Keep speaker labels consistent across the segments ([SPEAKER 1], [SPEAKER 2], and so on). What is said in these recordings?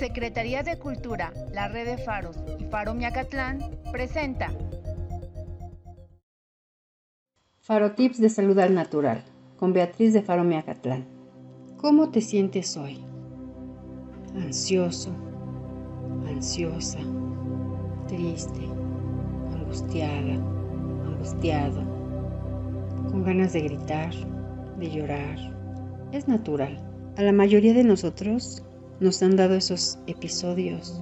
[SPEAKER 1] Secretaría de Cultura, la Red de Faros y Faro Miacatlán presenta
[SPEAKER 2] Faro Tips de Salud al Natural con Beatriz de Faro Miacatlán. ¿Cómo te sientes hoy? Ansioso, ansiosa, triste, angustiada, angustiado, con ganas de gritar, de llorar. Es natural. A la mayoría de nosotros nos han dado esos episodios.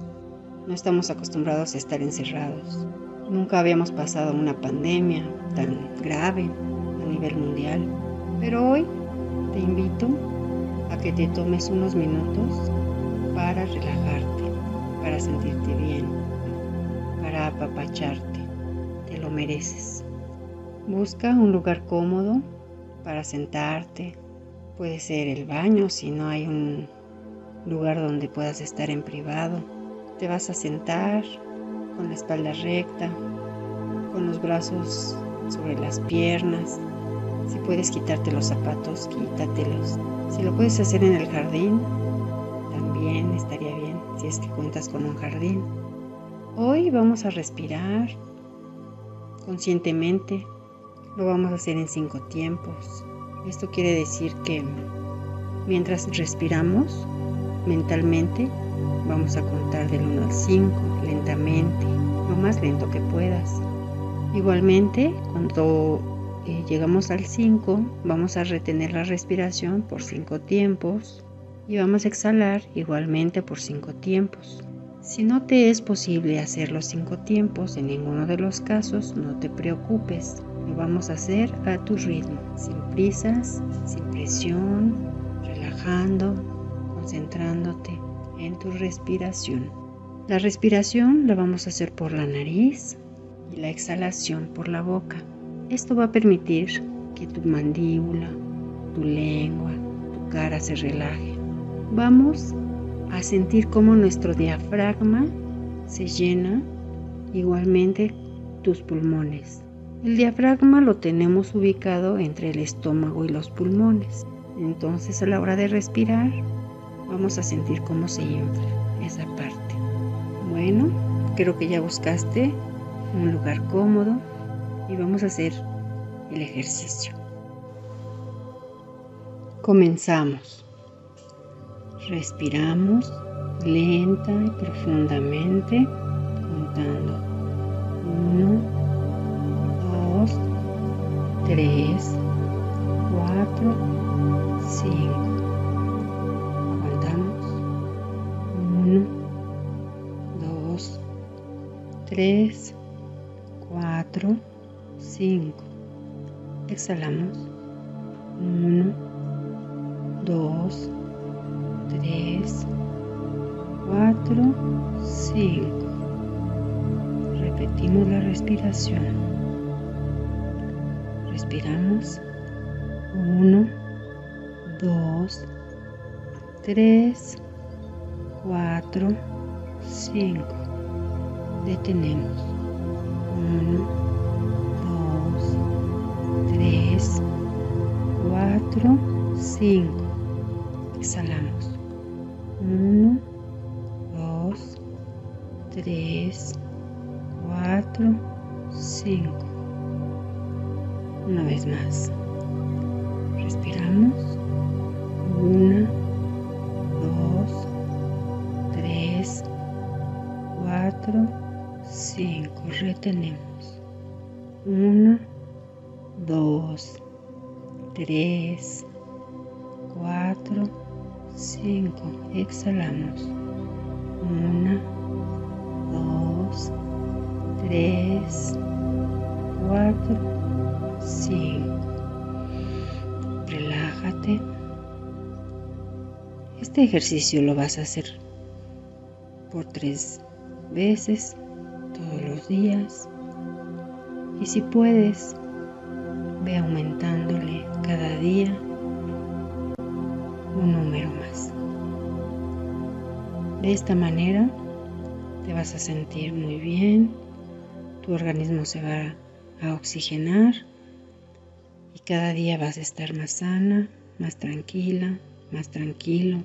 [SPEAKER 2] No estamos acostumbrados a estar encerrados. Nunca habíamos pasado una pandemia tan grave a nivel mundial. Pero hoy te invito a que te tomes unos minutos para relajarte, para sentirte bien, para apapacharte. Te lo mereces. Busca un lugar cómodo para sentarte. Puede ser el baño si no hay un lugar donde puedas estar en privado. Te vas a sentar con la espalda recta, con los brazos sobre las piernas. Si puedes quitarte los zapatos, quítatelos. Si lo puedes hacer en el jardín, también estaría bien si es que cuentas con un jardín. Hoy vamos a respirar conscientemente. Lo vamos a hacer en cinco tiempos. Esto quiere decir que mientras respiramos, Mentalmente vamos a contar del 1 al 5 lentamente, lo más lento que puedas. Igualmente, cuando eh, llegamos al 5, vamos a retener la respiración por 5 tiempos y vamos a exhalar igualmente por 5 tiempos. Si no te es posible hacer los 5 tiempos en ninguno de los casos, no te preocupes. Lo vamos a hacer a tu ritmo, sin prisas, sin presión, relajando, concentrándote en tu respiración. La respiración la vamos a hacer por la nariz y la exhalación por la boca. Esto va a permitir que tu mandíbula, tu lengua, tu cara se relaje. Vamos a sentir cómo nuestro diafragma se llena, igualmente tus pulmones. El diafragma lo tenemos ubicado entre el estómago y los pulmones. Entonces a la hora de respirar, vamos a sentir cómo se infla esa parte. Bueno, creo que ya buscaste un lugar cómodo y vamos a hacer el ejercicio. Comenzamos. Respiramos lenta y profundamente, contando 1, 2, 3, 4, 5. 3, 4, 5. Exhalamos. 1, 2, 3, 4, 5. Repetimos la respiración. Respiramos. 1, 2, 3, 4, 5 detenemos. 1, 2, 3, 4, 5. Exhalamos. 1, 2, 3, 4, 5. Una vez más. Retenemos. 1, 2, 3, 4, 5. Exhalamos. 1, 2, 3, 4, 5. Relájate. Este ejercicio lo vas a hacer por tres veces días y si puedes, ve aumentándole cada día un número más. De esta manera te vas a sentir muy bien, tu organismo se va a oxigenar y cada día vas a estar más sana, más tranquila, más tranquilo.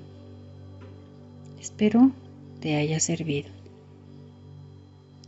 [SPEAKER 2] Espero te haya servido.